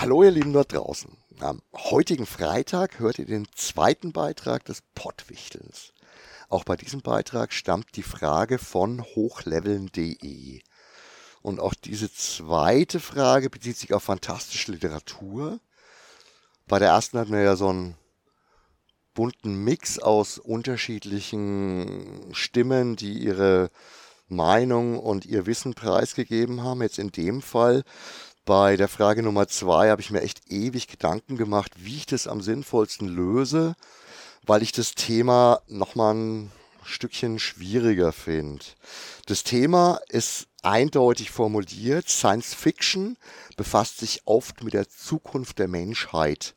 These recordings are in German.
Hallo ihr Lieben dort draußen. Am heutigen Freitag hört ihr den zweiten Beitrag des Pottwichtelns. Auch bei diesem Beitrag stammt die Frage von hochleveln.de. Und auch diese zweite Frage bezieht sich auf fantastische Literatur. Bei der ersten hatten wir ja so einen bunten Mix aus unterschiedlichen Stimmen, die ihre Meinung und ihr Wissen preisgegeben haben. Jetzt in dem Fall bei der Frage Nummer zwei habe ich mir echt ewig Gedanken gemacht, wie ich das am sinnvollsten löse, weil ich das Thema nochmal ein Stückchen schwieriger finde. Das Thema ist eindeutig formuliert. Science Fiction befasst sich oft mit der Zukunft der Menschheit.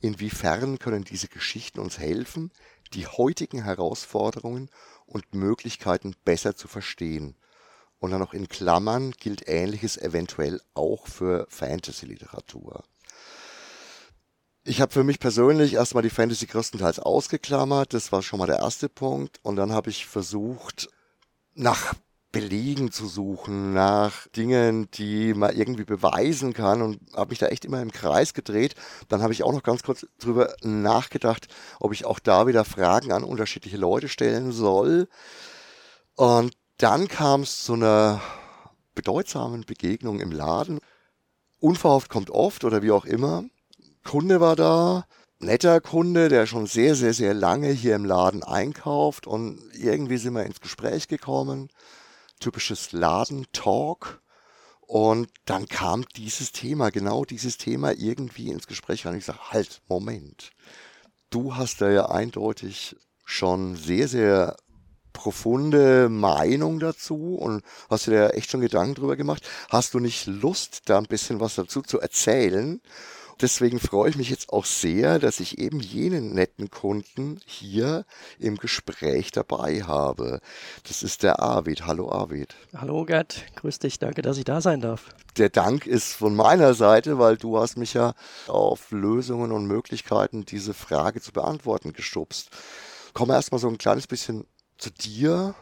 Inwiefern können diese Geschichten uns helfen, die heutigen Herausforderungen und Möglichkeiten besser zu verstehen? Und dann noch in Klammern gilt Ähnliches eventuell auch für Fantasy-Literatur. Ich habe für mich persönlich erstmal die Fantasy größtenteils ausgeklammert. Das war schon mal der erste Punkt. Und dann habe ich versucht, nach Belegen zu suchen, nach Dingen, die man irgendwie beweisen kann und habe mich da echt immer im Kreis gedreht. Dann habe ich auch noch ganz kurz drüber nachgedacht, ob ich auch da wieder Fragen an unterschiedliche Leute stellen soll. Und dann kam es zu einer bedeutsamen Begegnung im Laden. Unverhofft kommt oft oder wie auch immer. Kunde war da, netter Kunde, der schon sehr, sehr, sehr lange hier im Laden einkauft und irgendwie sind wir ins Gespräch gekommen. Typisches Ladentalk. Und dann kam dieses Thema, genau dieses Thema irgendwie ins Gespräch Und ich sage, halt, Moment. Du hast da ja eindeutig schon sehr, sehr profunde Meinung dazu und hast dir da echt schon Gedanken drüber gemacht. Hast du nicht Lust, da ein bisschen was dazu zu erzählen? Deswegen freue ich mich jetzt auch sehr, dass ich eben jenen netten Kunden hier im Gespräch dabei habe. Das ist der Arvid. Hallo Arvid. Hallo Gerd, grüß dich, danke, dass ich da sein darf. Der Dank ist von meiner Seite, weil du hast mich ja auf Lösungen und Möglichkeiten, diese Frage zu beantworten, gestupst. Kommen wir erstmal so ein kleines bisschen zu dir.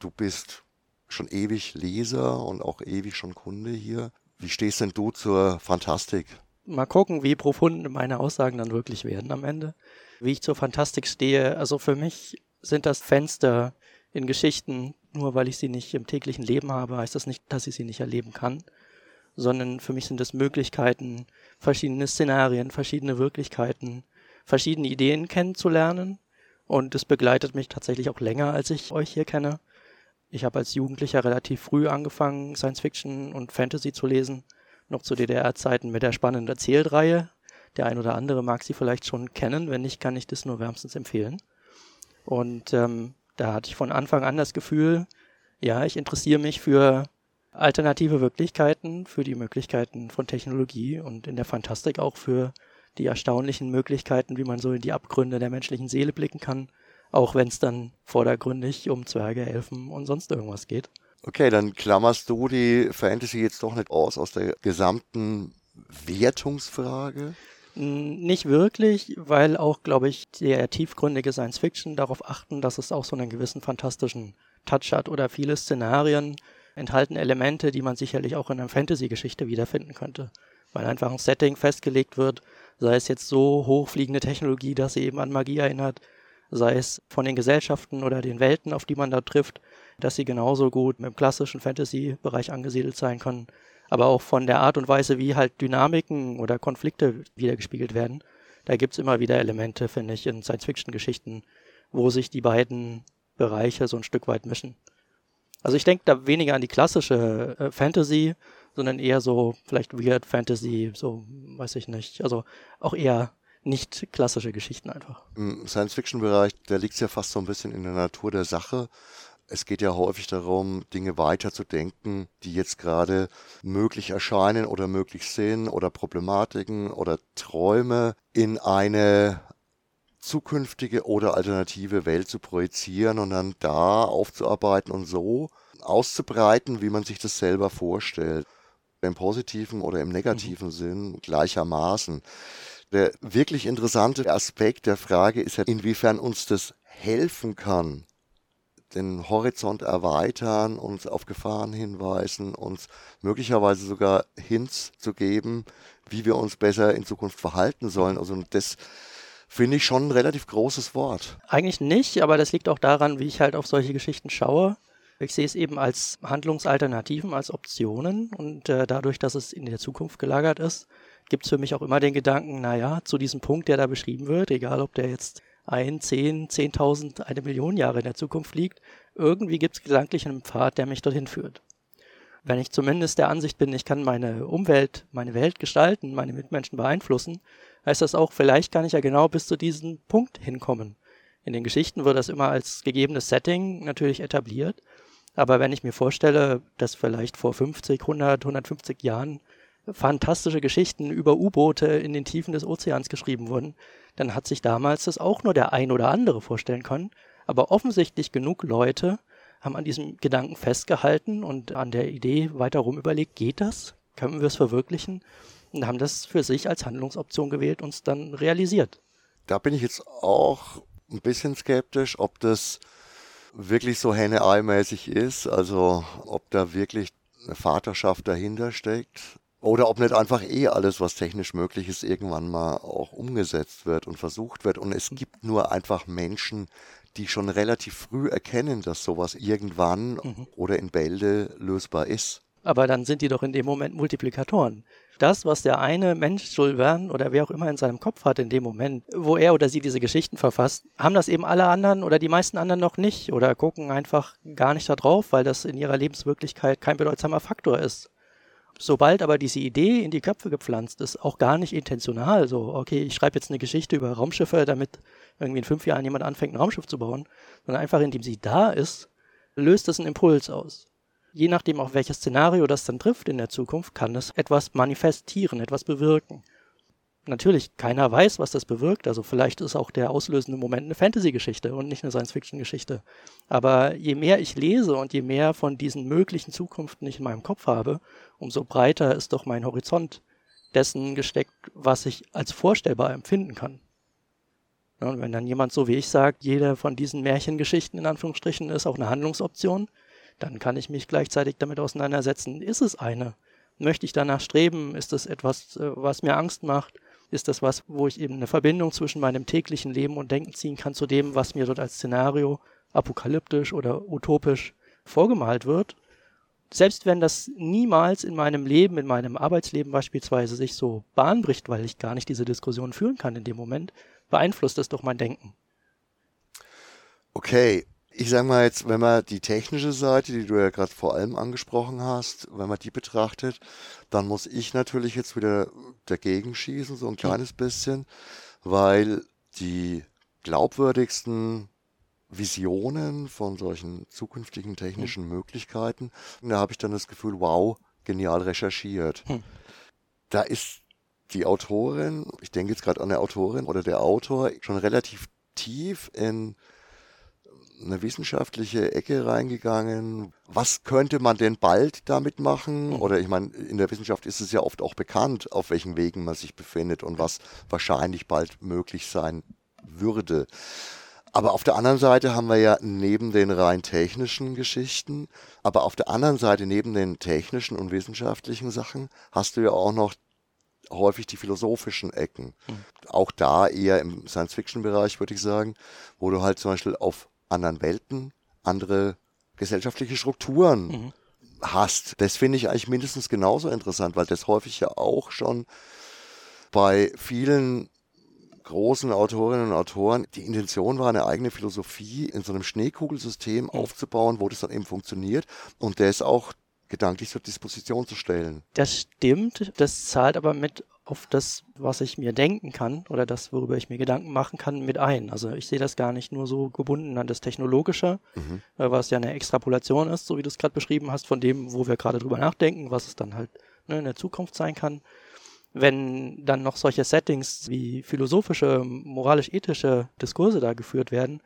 Du bist schon ewig Leser und auch ewig schon Kunde hier. Wie stehst denn du zur Fantastik? Mal gucken, wie profund meine Aussagen dann wirklich werden am Ende. Wie ich zur Fantastik stehe. Also für mich sind das Fenster in Geschichten, nur weil ich sie nicht im täglichen Leben habe, heißt das nicht, dass ich sie nicht erleben kann, sondern für mich sind es Möglichkeiten, verschiedene Szenarien, verschiedene Wirklichkeiten, verschiedene Ideen kennenzulernen und es begleitet mich tatsächlich auch länger, als ich euch hier kenne. Ich habe als Jugendlicher relativ früh angefangen, Science Fiction und Fantasy zu lesen. Noch zu DDR-Zeiten mit der spannenden Erzählreihe. Der ein oder andere mag sie vielleicht schon kennen. Wenn nicht, kann ich das nur wärmstens empfehlen. Und ähm, da hatte ich von Anfang an das Gefühl, ja, ich interessiere mich für alternative Wirklichkeiten, für die Möglichkeiten von Technologie und in der Fantastik auch für die erstaunlichen Möglichkeiten, wie man so in die Abgründe der menschlichen Seele blicken kann, auch wenn es dann vordergründig um Zwerge, Elfen und sonst irgendwas geht. Okay, dann klammerst du die Fantasy jetzt doch nicht aus aus der gesamten Wertungsfrage? Nicht wirklich, weil auch, glaube ich, der tiefgründige Science Fiction darauf achten, dass es auch so einen gewissen fantastischen Touch hat oder viele Szenarien enthalten Elemente, die man sicherlich auch in einer Fantasy-Geschichte wiederfinden könnte. Weil einfach ein Setting festgelegt wird, sei es jetzt so hochfliegende Technologie, dass sie eben an Magie erinnert, sei es von den Gesellschaften oder den Welten, auf die man da trifft, dass sie genauso gut im klassischen Fantasy-Bereich angesiedelt sein können, aber auch von der Art und Weise, wie halt Dynamiken oder Konflikte wiedergespiegelt werden. Da gibt's immer wieder Elemente, finde ich, in Science-Fiction-Geschichten, wo sich die beiden Bereiche so ein Stück weit mischen. Also ich denke da weniger an die klassische äh, Fantasy, sondern eher so vielleicht Weird Fantasy, so weiß ich nicht. Also auch eher nicht klassische Geschichten einfach. Im Science-Fiction-Bereich, da liegt es ja fast so ein bisschen in der Natur der Sache. Es geht ja häufig darum, Dinge weiterzudenken, die jetzt gerade möglich erscheinen oder möglich sind oder Problematiken oder Träume in eine zukünftige oder alternative Welt zu projizieren und dann da aufzuarbeiten und so auszubreiten, wie man sich das selber vorstellt im positiven oder im negativen mhm. Sinn gleichermaßen. Der wirklich interessante Aspekt der Frage ist ja, inwiefern uns das helfen kann, den Horizont erweitern, uns auf Gefahren hinweisen, uns möglicherweise sogar Hints zu geben, wie wir uns besser in Zukunft verhalten sollen. Also das finde ich schon ein relativ großes Wort. Eigentlich nicht, aber das liegt auch daran, wie ich halt auf solche Geschichten schaue. Ich sehe es eben als Handlungsalternativen, als Optionen und äh, dadurch, dass es in der Zukunft gelagert ist, gibt es für mich auch immer den Gedanken, naja, zu diesem Punkt, der da beschrieben wird, egal ob der jetzt ein, zehn, zehntausend, eine Million Jahre in der Zukunft liegt, irgendwie gibt es gedanklich einen Pfad, der mich dorthin führt. Wenn ich zumindest der Ansicht bin, ich kann meine Umwelt, meine Welt gestalten, meine Mitmenschen beeinflussen, heißt das auch vielleicht kann ich ja genau bis zu diesem Punkt hinkommen. In den Geschichten wird das immer als gegebenes Setting natürlich etabliert, aber wenn ich mir vorstelle, dass vielleicht vor 50, 100, 150 Jahren fantastische Geschichten über U-Boote in den Tiefen des Ozeans geschrieben wurden, dann hat sich damals das auch nur der ein oder andere vorstellen können. Aber offensichtlich genug Leute haben an diesem Gedanken festgehalten und an der Idee weiterum überlegt, geht das? Können wir es verwirklichen? Und haben das für sich als Handlungsoption gewählt und es dann realisiert. Da bin ich jetzt auch ein bisschen skeptisch, ob das wirklich so Henne-Ei-mäßig ist, also ob da wirklich eine Vaterschaft dahinter steckt. Oder ob nicht einfach eh alles, was technisch möglich ist, irgendwann mal auch umgesetzt wird und versucht wird. Und es gibt nur einfach Menschen, die schon relativ früh erkennen, dass sowas irgendwann mhm. oder in Bälde lösbar ist. Aber dann sind die doch in dem Moment Multiplikatoren. Das, was der eine Mensch, Jules Verne oder wer auch immer in seinem Kopf hat in dem Moment, wo er oder sie diese Geschichten verfasst, haben das eben alle anderen oder die meisten anderen noch nicht oder gucken einfach gar nicht da drauf, weil das in ihrer Lebenswirklichkeit kein bedeutsamer Faktor ist. Sobald aber diese Idee in die Köpfe gepflanzt ist, auch gar nicht intentional, so, okay, ich schreibe jetzt eine Geschichte über Raumschiffe, damit irgendwie in fünf Jahren jemand anfängt, ein Raumschiff zu bauen, sondern einfach indem sie da ist, löst es einen Impuls aus. Je nachdem, auf welches Szenario das dann trifft in der Zukunft, kann es etwas manifestieren, etwas bewirken natürlich keiner weiß, was das bewirkt. Also vielleicht ist auch der auslösende Moment eine Fantasy-Geschichte und nicht eine Science-Fiction-Geschichte. Aber je mehr ich lese und je mehr von diesen möglichen Zukunften ich in meinem Kopf habe, umso breiter ist doch mein Horizont dessen gesteckt, was ich als vorstellbar empfinden kann. und wenn dann jemand so wie ich sagt, jeder von diesen Märchengeschichten in Anführungsstrichen ist auch eine Handlungsoption, dann kann ich mich gleichzeitig damit auseinandersetzen, ist es eine? Möchte ich danach streben? Ist es etwas, äh, was mir Angst macht? ist das was, wo ich eben eine Verbindung zwischen meinem täglichen Leben und Denken ziehen kann zu dem, was mir dort als Szenario apokalyptisch oder utopisch vorgemalt wird. Selbst wenn das niemals in meinem Leben, in meinem Arbeitsleben beispielsweise sich so Bahn bricht, weil ich gar nicht diese Diskussion führen kann in dem Moment, beeinflusst das doch mein Denken. Okay, ich sage mal jetzt, wenn man die technische Seite, die du ja gerade vor allem angesprochen hast, wenn man die betrachtet, dann muss ich natürlich jetzt wieder dagegen schießen, so ein kleines bisschen, weil die glaubwürdigsten Visionen von solchen zukünftigen technischen Möglichkeiten, da habe ich dann das Gefühl, wow, genial recherchiert. Hm. Da ist die Autorin, ich denke jetzt gerade an der Autorin oder der Autor, schon relativ tief in eine wissenschaftliche Ecke reingegangen. Was könnte man denn bald damit machen? Mhm. Oder ich meine, in der Wissenschaft ist es ja oft auch bekannt, auf welchen Wegen man sich befindet und was wahrscheinlich bald möglich sein würde. Aber auf der anderen Seite haben wir ja neben den rein technischen Geschichten, aber auf der anderen Seite neben den technischen und wissenschaftlichen Sachen hast du ja auch noch häufig die philosophischen Ecken. Mhm. Auch da eher im Science-Fiction-Bereich, würde ich sagen, wo du halt zum Beispiel auf anderen Welten, andere gesellschaftliche Strukturen mhm. hast. Das finde ich eigentlich mindestens genauso interessant, weil das häufig ja auch schon bei vielen großen Autorinnen und Autoren die Intention war, eine eigene Philosophie in so einem Schneekugelsystem mhm. aufzubauen, wo das dann eben funktioniert und das auch gedanklich zur Disposition zu stellen. Das stimmt, das zahlt aber mit auf das, was ich mir denken kann oder das, worüber ich mir Gedanken machen kann, mit ein. Also ich sehe das gar nicht nur so gebunden an das Technologische, mhm. Äh, was ja eine Extrapolation ist, so wie du es gerade beschrieben hast, von dem, wo wir gerade drüber nachdenken, was es dann halt ne, in der Zukunft sein kann. Wenn dann noch solche Settings wie philosophische, moralisch-ethische Diskurse da geführt werden,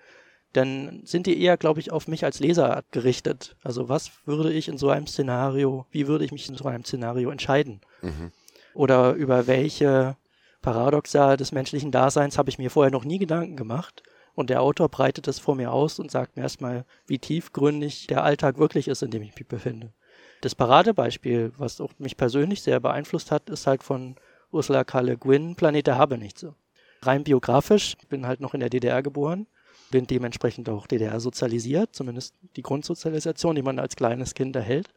dann sind die eher, glaube ich, auf mich als Leser gerichtet. Also was würde ich in so einem Szenario, wie würde ich mich in so einem Szenario entscheiden? Mhm oder über welche Paradoxa des menschlichen Daseins habe ich mir vorher noch nie Gedanken gemacht. Und der Autor breitet es vor mir aus und sagt mir erstmal, wie tiefgründig der Alltag wirklich ist, in dem ich mich befinde. Das Paradebeispiel, was auch mich persönlich sehr beeinflusst hat, ist halt von Ursula K. Le Guin, Planet der Habenichtse. Rein biografisch, bin halt noch in der DDR geboren, bin dementsprechend auch DDR sozialisiert, zumindest die Grundsozialisation, die man als kleines Kind erhält.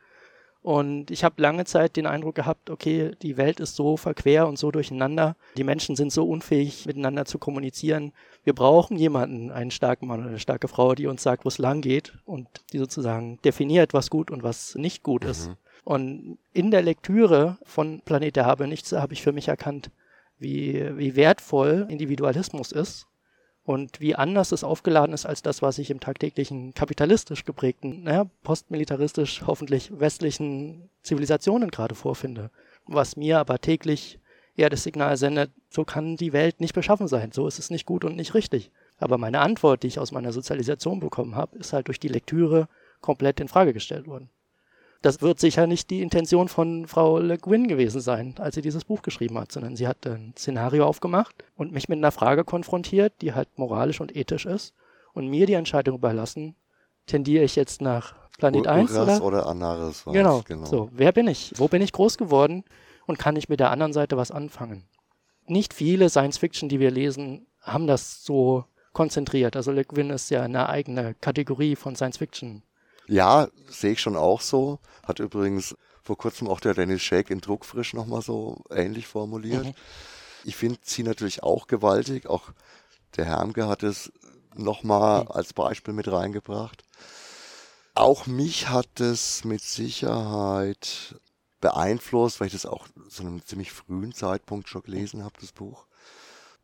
Und ich habe lange Zeit den Eindruck gehabt, okay, die Welt ist so verquer und so durcheinander, die Menschen sind so unfähig miteinander zu kommunizieren. Wir brauchen jemanden, einen starken Mann oder eine starke Frau, die uns sagt, wo es lang geht und die sozusagen definiert, was gut und was nicht gut ist. Mhm. Und in der Lektüre von Planet der Habe nichts habe ich für mich erkannt, wie, wie wertvoll Individualismus ist und wie anders es aufgeladen ist als das, was ich im tagtäglichen kapitalistisch geprägten, naja, postmilitaristisch hoffentlich westlichen Zivilisationen gerade vorfinde. Was mir aber täglich eher das Signal sendet, so kann die Welt nicht beschaffen sein, so ist es nicht gut und nicht richtig. Aber meine Antwort, die ich aus meiner Sozialisation bekommen habe, ist halt durch die Lektüre komplett in Frage gestellt worden. Das wird sicher nicht die Intention von Frau Le Guin gewesen sein, als sie dieses Buch geschrieben hat, sondern sie hat ein Szenario aufgemacht und mich mit einer Frage konfrontiert, die halt moralisch und ethisch ist und mir die Entscheidung überlassen, tendiere ich jetzt nach Planet Ur 1 Uras oder? oder Anaris Genau, genau. So, wer bin ich? Wo bin ich groß geworden? Und kann ich mit der anderen Seite was anfangen? Nicht viele Science-Fiction, die wir lesen, haben das so konzentriert. Also Le Guin ist ja eine eigene Kategorie von Science-Fiction. Ja, sehe ich schon auch so. Hat übrigens vor kurzem auch der Dennis Shake in Druckfrisch nochmal so ähnlich formuliert. Mhm. Ich finde sie natürlich auch gewaltig. Auch der Hermke hat es nochmal Mhm. als Beispiel mit reingebracht. Auch mich hat es mit Sicherheit beeinflusst, weil ich das auch zu einem ziemlich frühen Zeitpunkt schon gelesen habe, das Buch.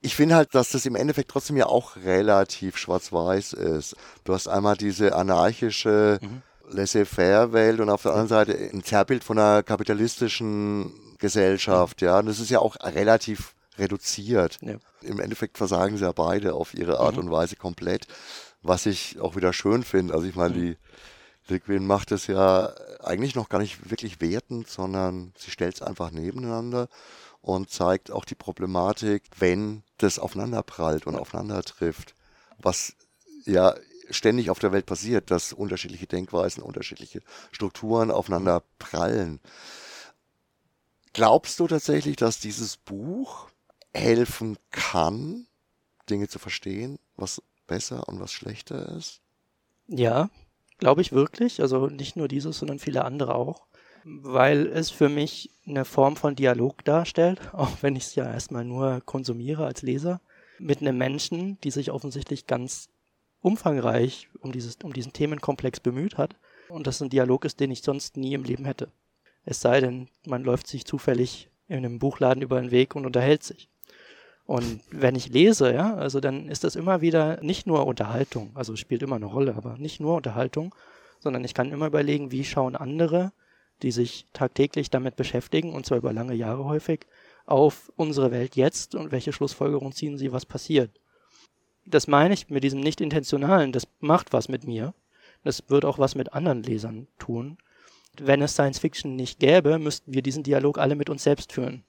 Ich finde halt, dass das im Endeffekt trotzdem ja auch relativ schwarz-weiß ist. Du hast einmal diese anarchische Mhm. Laissez-faire-Welt und auf der anderen Seite ein Zerrbild von einer kapitalistischen Gesellschaft, ja. Und das ist ja auch relativ reduziert. Ja. Im Endeffekt versagen sie ja beide auf ihre Art Mhm. und Weise komplett, was ich auch wieder schön finde. Also ich meine, Mhm. die Le Guin macht es ja eigentlich noch gar nicht wirklich wertend, sondern sie stellt es einfach nebeneinander und zeigt auch die Problematik, wenn das aufeinander prallt und aufeinander trifft, was ja ständig auf der Welt passiert, dass unterschiedliche Denkweisen, unterschiedliche Strukturen aufeinander prallen. Glaubst du tatsächlich, dass dieses Buch helfen kann, Dinge zu verstehen, was besser und was schlechter ist? Ja, glaube ich wirklich. Also nicht nur dieses, sondern viele andere auch. Weil es für mich eine Form von Dialog darstellt, auch wenn ich es ja erstmal nur konsumiere als Leser, mit einem Menschen, die sich offensichtlich ganz umfangreich um, dieses, um diesen Themenkomplex bemüht hat. Und das ein Dialog ist, den ich sonst nie im Leben hätte. Es sei denn, man läuft sich zufällig in einem Buchladen über den Weg und unterhält sich. Und wenn ich lese, ja, also dann ist das immer wieder nicht nur Unterhaltung, also spielt immer eine Rolle, aber nicht nur Unterhaltung, sondern ich kann immer überlegen, wie schauen andere, die sich tagtäglich damit beschäftigen, und zwar über lange Jahre häufig, auf unsere Welt jetzt und welche Schlussfolgerungen ziehen sie, was passiert. Das meine ich mit diesem nicht-intentionalen, das macht was mit mir. Das wird auch was mit anderen Lesern tun. Wenn es Science Fiction nicht gäbe, müssten wir diesen Dialog alle mit uns selbst führen.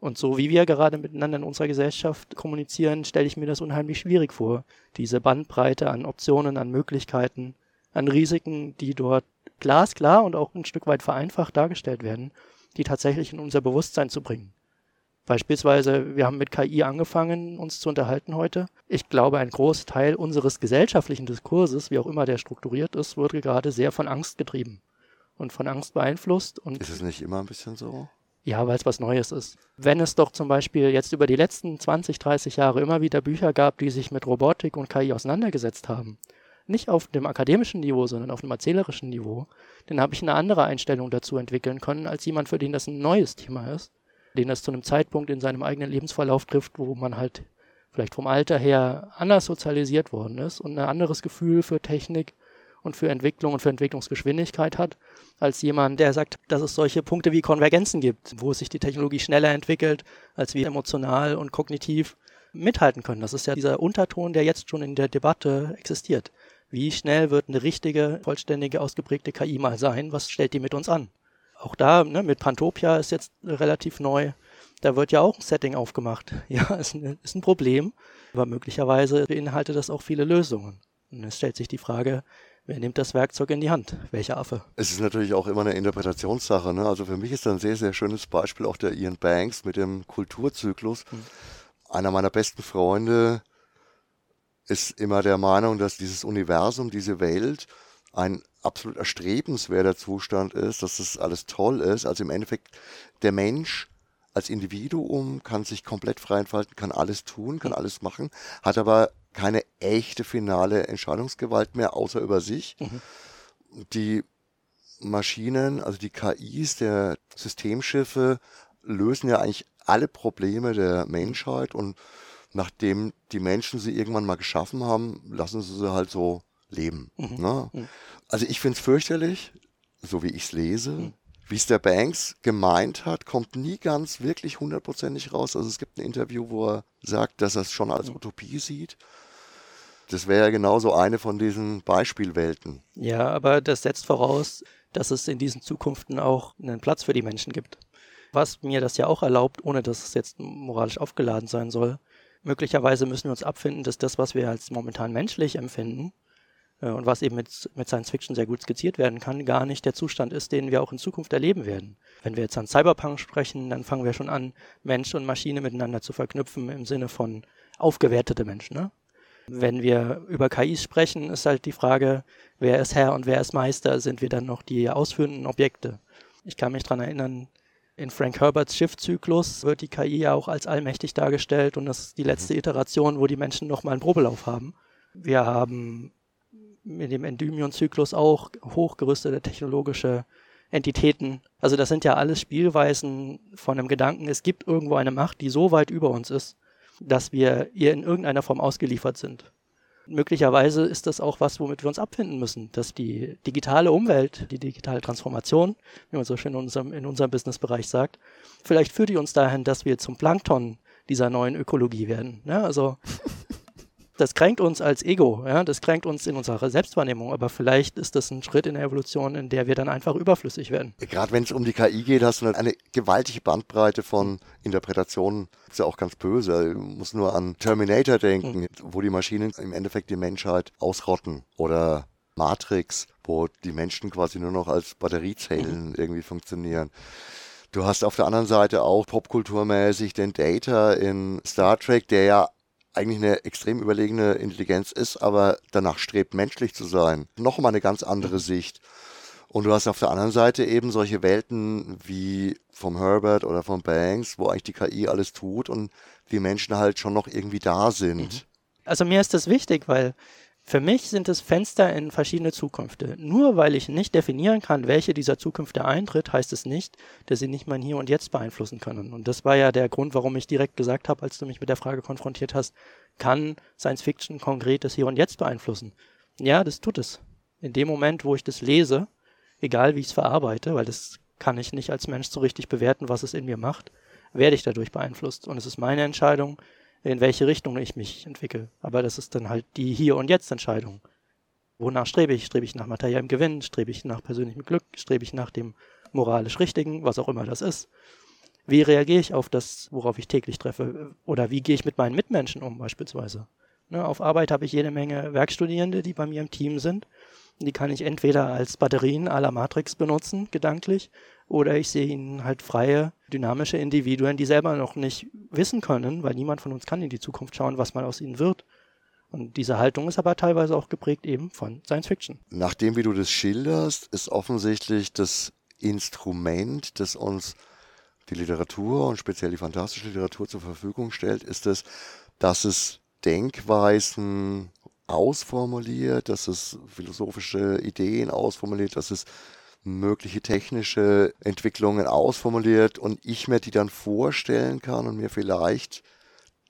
Und so wie wir gerade miteinander in unserer Gesellschaft kommunizieren, stelle ich mir das unheimlich schwierig vor. Diese Bandbreite an Optionen, an Möglichkeiten, an Risiken, die dort glasklar und auch ein Stück weit vereinfacht dargestellt werden, die tatsächlich in unser Bewusstsein zu bringen. Beispielsweise, wir haben mit KI angefangen, uns zu unterhalten heute. Ich glaube, ein Großteil unseres gesellschaftlichen Diskurses, wie auch immer der strukturiert ist, wurde gerade sehr von Angst getrieben und von Angst beeinflusst. Und Ist es nicht immer ein bisschen so? ja, weil es was Neues ist. Wenn es doch zum Beispiel jetzt über die letzten 20, 30 Jahre immer wieder Bücher gab, die sich mit Robotik und KI auseinandergesetzt haben, nicht auf dem akademischen Niveau, sondern auf dem erzählerischen Niveau, dann habe ich eine andere Einstellung dazu entwickeln können, als jemand, für den das ein neues Thema ist, den das zu einem Zeitpunkt in seinem eigenen Lebensverlauf trifft, wo man halt vielleicht vom Alter her anders sozialisiert worden ist und ein anderes Gefühl für Technik und für Entwicklung und für Entwicklungsgeschwindigkeit hat, als jemand, der sagt, dass es solche Punkte wie Konvergenzen gibt, wo sich die Technologie schneller entwickelt, als wir emotional und kognitiv mithalten können. Das ist ja dieser Unterton, der jetzt schon in der Debatte existiert. Wie schnell wird eine richtige, vollständige, ausgeprägte KI mal sein? Was stellt die mit uns an? Auch da, ne, mit Pantopia ist jetzt relativ neu, Da wird ja auch ein Setting aufgemacht. Ja, ist ein, ist ein Problem, aber möglicherweise beinhaltet das auch viele Lösungen. Und es stellt sich die Frage, wer nimmt das Werkzeug in die Hand? Welcher Affe? Es ist natürlich auch immer eine Interpretationssache. Ne? Also für mich ist da ein sehr, sehr schönes Beispiel auch der Ian Banks mit dem Kulturzyklus. Hm. Einer meiner besten Freunde ist immer der Meinung, dass dieses Universum, diese Welt ein absolut erstrebenswerter Zustand ist, dass das alles toll ist. Also im Endeffekt der Mensch als Individuum kann sich komplett frei entfalten, kann alles tun, kann alles machen, hat aber keine echte finale Entscheidungsgewalt mehr, außer über sich. Mhm. Die Maschinen, also die KIs der Systemschiffe, lösen ja eigentlich alle Probleme der Menschheit und nachdem die Menschen sie irgendwann mal geschaffen haben, lassen sie sie halt so leben. Mhm. Ne? Mhm. Also ich finde es fürchterlich, so wie ich es lese. Mhm. Wie es der Banks gemeint hat, kommt nie ganz wirklich hundertprozentig raus. Also es gibt ein Interview, wo er sagt, dass er es schon als mhm. Utopie sieht. Das wäre ja genauso eine von diesen Beispielwelten. Ja, aber das setzt voraus, dass es in diesen Zukunften auch einen Platz für die Menschen gibt. Was mir das ja auch erlaubt, ohne dass es jetzt moralisch aufgeladen sein soll. Möglicherweise müssen wir uns abfinden, dass das, was wir als momentan menschlich empfinden, äh, und was eben mit, mit Science Fiction sehr gut skizziert werden kann, gar nicht der Zustand ist, den wir auch in Zukunft erleben werden. Wenn wir jetzt an Cyberpunk sprechen, dann fangen wir schon an, Mensch und Maschine miteinander zu verknüpfen im Sinne von aufgewertete Menschen. Ne? Wenn wir über KIs sprechen, ist halt die Frage, wer ist Herr und wer ist Meister? Sind wir dann noch die ausführenden Objekte? Ich kann mich daran erinnern, in Frank Herberts Schiffzyklus wird die KI ja auch als allmächtig dargestellt und das ist die letzte mhm. Iteration, wo die Menschen nochmal einen Probelauf haben. Wir haben mit dem Endymion-Zyklus auch hochgerüstete technologische Entitäten. Also das sind ja alles Spielweisen von einem Gedanken, es gibt irgendwo eine Macht, die so weit über uns ist, dass wir ihr in irgendeiner Form ausgeliefert sind. Möglicherweise ist das auch was, womit wir uns abfinden müssen, dass die digitale Umwelt, die digitale Transformation, wie man so schön in unserem, in unserem Businessbereich sagt, vielleicht führt die uns dahin, dass wir zum Plankton dieser neuen Ökologie werden. Ja, also das kränkt uns als Ego, ja, das kränkt uns in unserer Selbstwahrnehmung, aber vielleicht ist das ein Schritt in der Evolution, in der wir dann einfach überflüssig werden. Gerade wenn es um die KI geht, hast du eine gewaltige Bandbreite von Interpretationen. Das ist ja auch ganz böse. Du musst nur an Terminator denken, mhm. wo die Maschinen im Endeffekt die Menschheit ausrotten. Oder Matrix, wo die Menschen quasi nur noch als Batteriezellen mhm. irgendwie funktionieren. Du hast auf der anderen Seite auch popkulturmäßig den Data in Star Trek, der ja eigentlich eine extrem überlegene Intelligenz ist, aber danach strebt, menschlich zu sein. Nochmal eine ganz andere. Sicht. Und du hast auf der anderen Seite eben solche Welten wie vom Herbert oder vom Banks, wo eigentlich die KI alles tut und die Menschen halt schon noch irgendwie da sind. Mhm. Also mir ist das wichtig, weil für mich sind es Fenster in verschiedene Zukünfte. Nur weil ich nicht definieren kann, welche dieser Zukünfte eintritt, heißt es nicht, dass sie nicht mein Hier und Jetzt beeinflussen können. Und das war ja der Grund, warum ich direkt gesagt habe, als du mich mit der Frage konfrontiert hast, kann Science Fiction konkret das Hier und Jetzt beeinflussen? Ja, das tut es. In dem Moment, wo ich das lese, egal wie ich es verarbeite, weil das kann ich nicht als Mensch so richtig bewerten, was es in mir macht, werde ich dadurch beeinflusst. Und es ist meine Entscheidung, in welche Richtung ich mich entwickle. Aber das ist dann halt die Hier- und Jetzt-Entscheidung. Wonach strebe ich? Strebe ich nach materiellem Gewinn? Strebe ich nach persönlichem Glück? Strebe ich nach dem moralisch Richtigen? Was auch immer das ist. Wie reagiere ich auf das, worauf ich täglich treffe? Oder wie gehe ich mit meinen Mitmenschen um, beispielsweise? Ne, auf Arbeit habe ich jede Menge Werkstudierende, die bei mir im Team sind. Die kann ich entweder als Batterien à la Matrix benutzen, gedanklich, oder ich sehe ihnen halt freie, dynamische Individuen, die selber noch nicht wissen können, weil niemand von uns kann in die Zukunft schauen, was mal aus ihnen wird. Und diese Haltung ist aber teilweise auch geprägt eben von Science Fiction. Nachdem, wie du das schilderst, ist offensichtlich das Instrument, das uns die Literatur und speziell die fantastische Literatur zur Verfügung stellt, ist es, dass es Denkweisen ausformuliert, dass es philosophische Ideen ausformuliert, dass es mögliche technische Entwicklungen ausformuliert und ich mir die dann vorstellen kann und mir vielleicht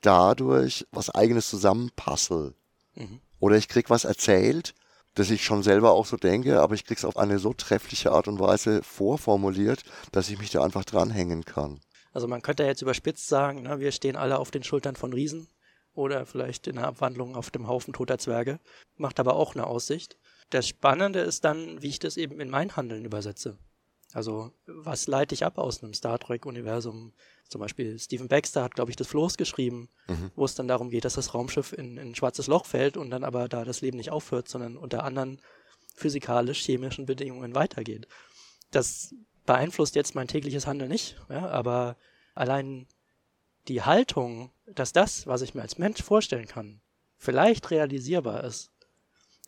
dadurch was eigenes zusammenpassel. Mhm. Oder ich krieg was erzählt, das ich schon selber auch so denke, aber ich krieg's auf eine so treffliche Art und Weise vorformuliert, dass ich mich da einfach dranhängen kann. Also man könnte jetzt überspitzt sagen, ne, wir stehen alle auf den Schultern von Riesen oder vielleicht in der Abwandlung auf dem Haufen toter Zwerge, macht aber auch eine Aussicht. Das Spannende ist dann, wie ich das eben in mein Handeln übersetze. Also was leite ich ab aus einem Star Trek-Universum? Zum Beispiel Stephen Baxter hat, glaube ich, das Floß geschrieben, mhm. wo es dann darum geht, dass das Raumschiff in, in, ein schwarzes Loch fällt und dann aber da das Leben nicht aufhört, sondern unter anderen physikalisch-chemischen Bedingungen weitergeht. Das beeinflusst jetzt mein tägliches Handeln nicht, ja, aber allein die Haltung, dass das, was ich mir als Mensch vorstellen kann, vielleicht realisierbar ist,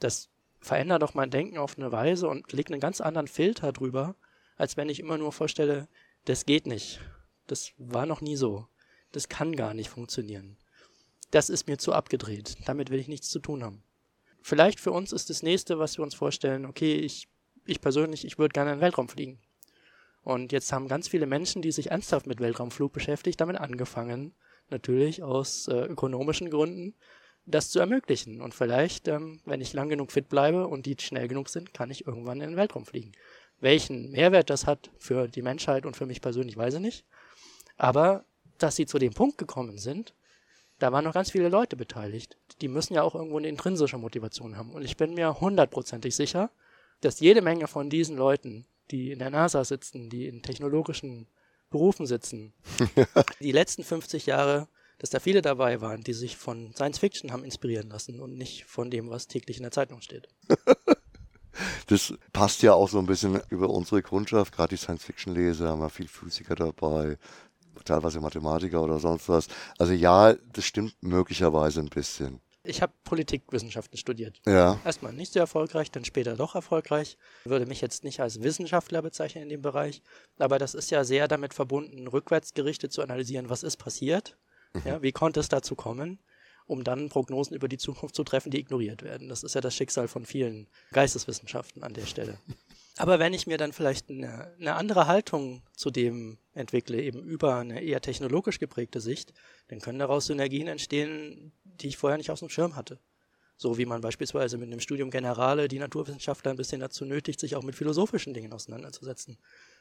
das verändert doch mein Denken auf eine Weise und legt einen ganz anderen Filter drüber, als wenn ich immer nur vorstelle, das geht nicht. Das war noch nie so. Das kann gar nicht funktionieren. Das ist mir zu abgedreht. Damit will ich nichts zu tun haben. Vielleicht für uns ist das nächste, was wir uns vorstellen, okay, ich, ich persönlich, ich würde gerne in den Weltraum fliegen. Und jetzt haben ganz viele Menschen, die sich ernsthaft mit Weltraumflug beschäftigt, damit angefangen, natürlich aus äh, ökonomischen Gründen, das zu ermöglichen. Und vielleicht, ähm, wenn ich lang genug fit bleibe und die schnell genug sind, kann ich irgendwann in den Weltraum fliegen. Welchen Mehrwert das hat für die Menschheit und für mich persönlich, weiß ich nicht. Aber dass sie zu dem Punkt gekommen sind, da waren noch ganz viele Leute beteiligt. Die müssen ja auch irgendwo eine intrinsische Motivation haben. Und ich bin mir hundertprozentig sicher, dass jede Menge von diesen Leuten, die in der NASA sitzen, die in technologischen Berufen sitzen, die letzten 50 Jahre, dass da viele dabei waren, die sich von Science Fiction haben inspirieren lassen und nicht von dem, was täglich in der Zeitung steht. Das passt ja auch so ein bisschen über unsere Kundschaft, gerade die Science-Fiction-Leser, haben wir viel Physiker dabei, teilweise Mathematiker oder sonst was. Also ja, das stimmt möglicherweise ein bisschen. Ich habe Politikwissenschaften studiert. Ja. Erstmal nicht sehr erfolgreich, dann später doch erfolgreich. Würde mich jetzt nicht als Wissenschaftler bezeichnen in dem Bereich, aber das ist ja sehr damit verbunden, rückwärts gerichtet zu analysieren, was ist passiert. Ja, wie konnte es dazu kommen, um dann Prognosen über die Zukunft zu treffen, die ignoriert werden. Das ist ja das Schicksal von vielen Geisteswissenschaften an der Stelle. Aber wenn ich mir dann vielleicht eine, eine, andere Haltung zu dem entwickle, eben über eine eher technologisch geprägte Sicht, dann können daraus Synergien entstehen, die ich vorher nicht aus dem Schirm hatte. So wie man beispielsweise mit einem Studium Generale die Naturwissenschaftler ein bisschen dazu nötigt, sich auch mit philosophischen Dingen auseinanderzusetzen.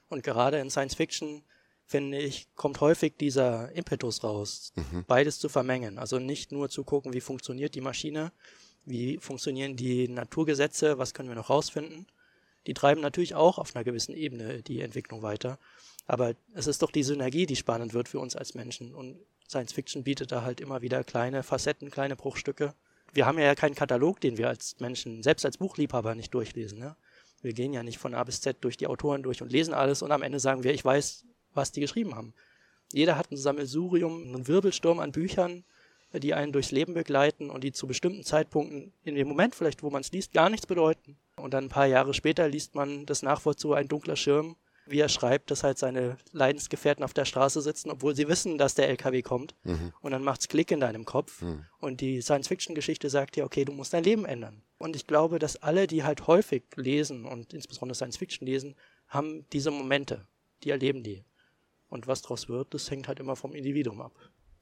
Und gerade in Science Fiction, finde ich, kommt häufig dieser Impetus raus, mhm. beides zu vermengen. Also nicht nur zu gucken, wie funktioniert die Maschine, wie funktionieren die Naturgesetze, was können wir noch rausfinden, die treiben natürlich auch auf einer gewissen Ebene die Entwicklung weiter. Aber es ist doch die Synergie, die spannend wird für uns als Menschen. Und Science Fiction bietet da halt immer wieder kleine Facetten, kleine Bruchstücke. Wir haben ja keinen Katalog, den wir als Menschen, selbst als Buchliebhaber, nicht durchlesen. Ne? Wir gehen ja nicht von A bis Z durch die Autoren durch und lesen alles und am Ende sagen wir, ich weiß, was die geschrieben haben. Jeder hat ein Sammelsurium, einen Wirbelsturm an Büchern, die einen durchs Leben begleiten und die zu bestimmten Zeitpunkten in dem Moment vielleicht, wo man es liest, gar nichts bedeuten. Und dann ein paar Jahre später liest man das Nachwort zu Ein dunkler Schirm, wie er schreibt, dass halt seine Leidensgefährten auf der Straße sitzen, obwohl sie wissen, dass der LKW kommt. Mhm. Und dann macht's Klick in deinem Kopf. Mhm. Und die Science-Fiction-Geschichte sagt dir, okay, du musst dein Leben ändern. Und ich glaube, dass alle, die halt häufig lesen und insbesondere Science-Fiction lesen, haben diese Momente. Die erleben die. Und was daraus wird, das hängt halt immer vom Individuum ab.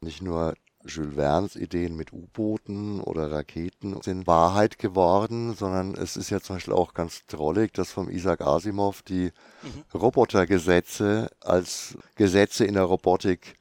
Nicht nur Jules Verne's Ideen mit U-Booten oder Raketen sind Wahrheit geworden, sondern es ist ja zum Beispiel auch ganz drollig, dass vom Isaac Asimov die mhm. Robotergesetze als Gesetze in der Robotik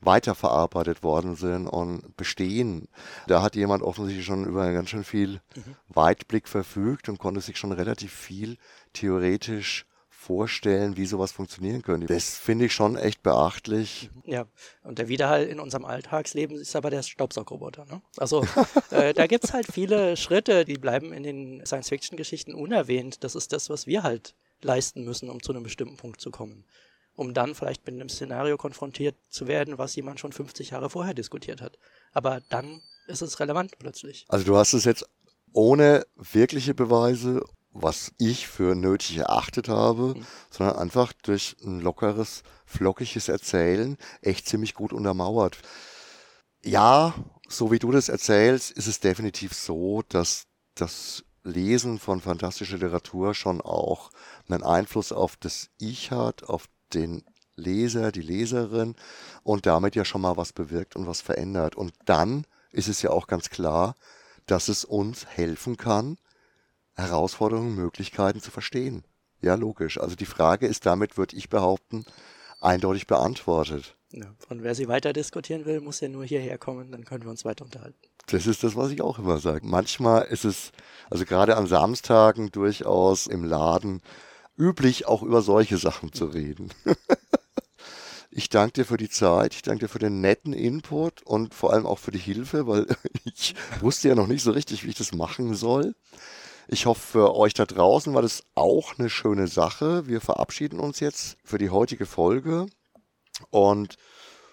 weiterverarbeitet worden sind und bestehen. Da hat jemand offensichtlich schon über ganz schön viel mhm. Weitblick verfügt und konnte sich schon relativ viel theoretisch vorstellen, wie sowas funktionieren könnte. Das finde ich schon echt beachtlich. Ja, und der Widerhall in unserem Alltagsleben ist aber der Staubsaugroboter. Ne? Also äh, da gibt es halt viele Schritte, die bleiben in den Science-Fiction-Geschichten unerwähnt. Das ist das, was wir halt leisten müssen, um zu einem bestimmten Punkt zu kommen. Um dann vielleicht mit einem Szenario konfrontiert zu werden, was jemand schon 50 Jahre vorher diskutiert hat. Aber dann ist es relevant plötzlich. Also du hast es jetzt ohne wirkliche Beweise, was ich für nötig erachtet habe, mhm. sondern einfach durch ein lockeres, flockiges Erzählen echt ziemlich gut untermauert. Ja, so wie du das erzählst, ist es definitiv so, dass das Lesen von fantastischer Literatur schon auch einen Einfluss auf das Ich hat, auf den Leser, die Leserin und damit ja schon mal was bewirkt und was verändert. Und dann ist es ja auch ganz klar, dass es uns helfen kann, Herausforderungen, Möglichkeiten zu verstehen. Ja, logisch. Also die Frage ist damit, würde ich behaupten, eindeutig beantwortet. Ja, und wer sie weiter diskutieren will, muss ja nur hierher kommen, dann können wir uns weiter unterhalten. Das ist das, was ich auch immer sage. Manchmal ist es, also gerade an Samstagen durchaus im Laden üblich, auch über solche Sachen zu reden. Ich danke dir für die Zeit, ich danke dir für den netten Input und vor allem auch für die Hilfe, weil ich wusste ja noch nicht so richtig, wie ich das machen soll. Ich hoffe, für euch da draußen war das auch eine schöne Sache. Wir verabschieden uns jetzt für die heutige Folge und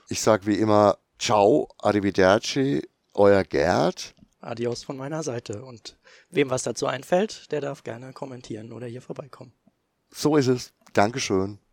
ich sage wie immer, ciao, arrivederci, euer Gerd. Adios von meiner Seite und wem was dazu einfällt, der darf gerne kommentieren oder hier vorbeikommen. So ist es. Dankeschön.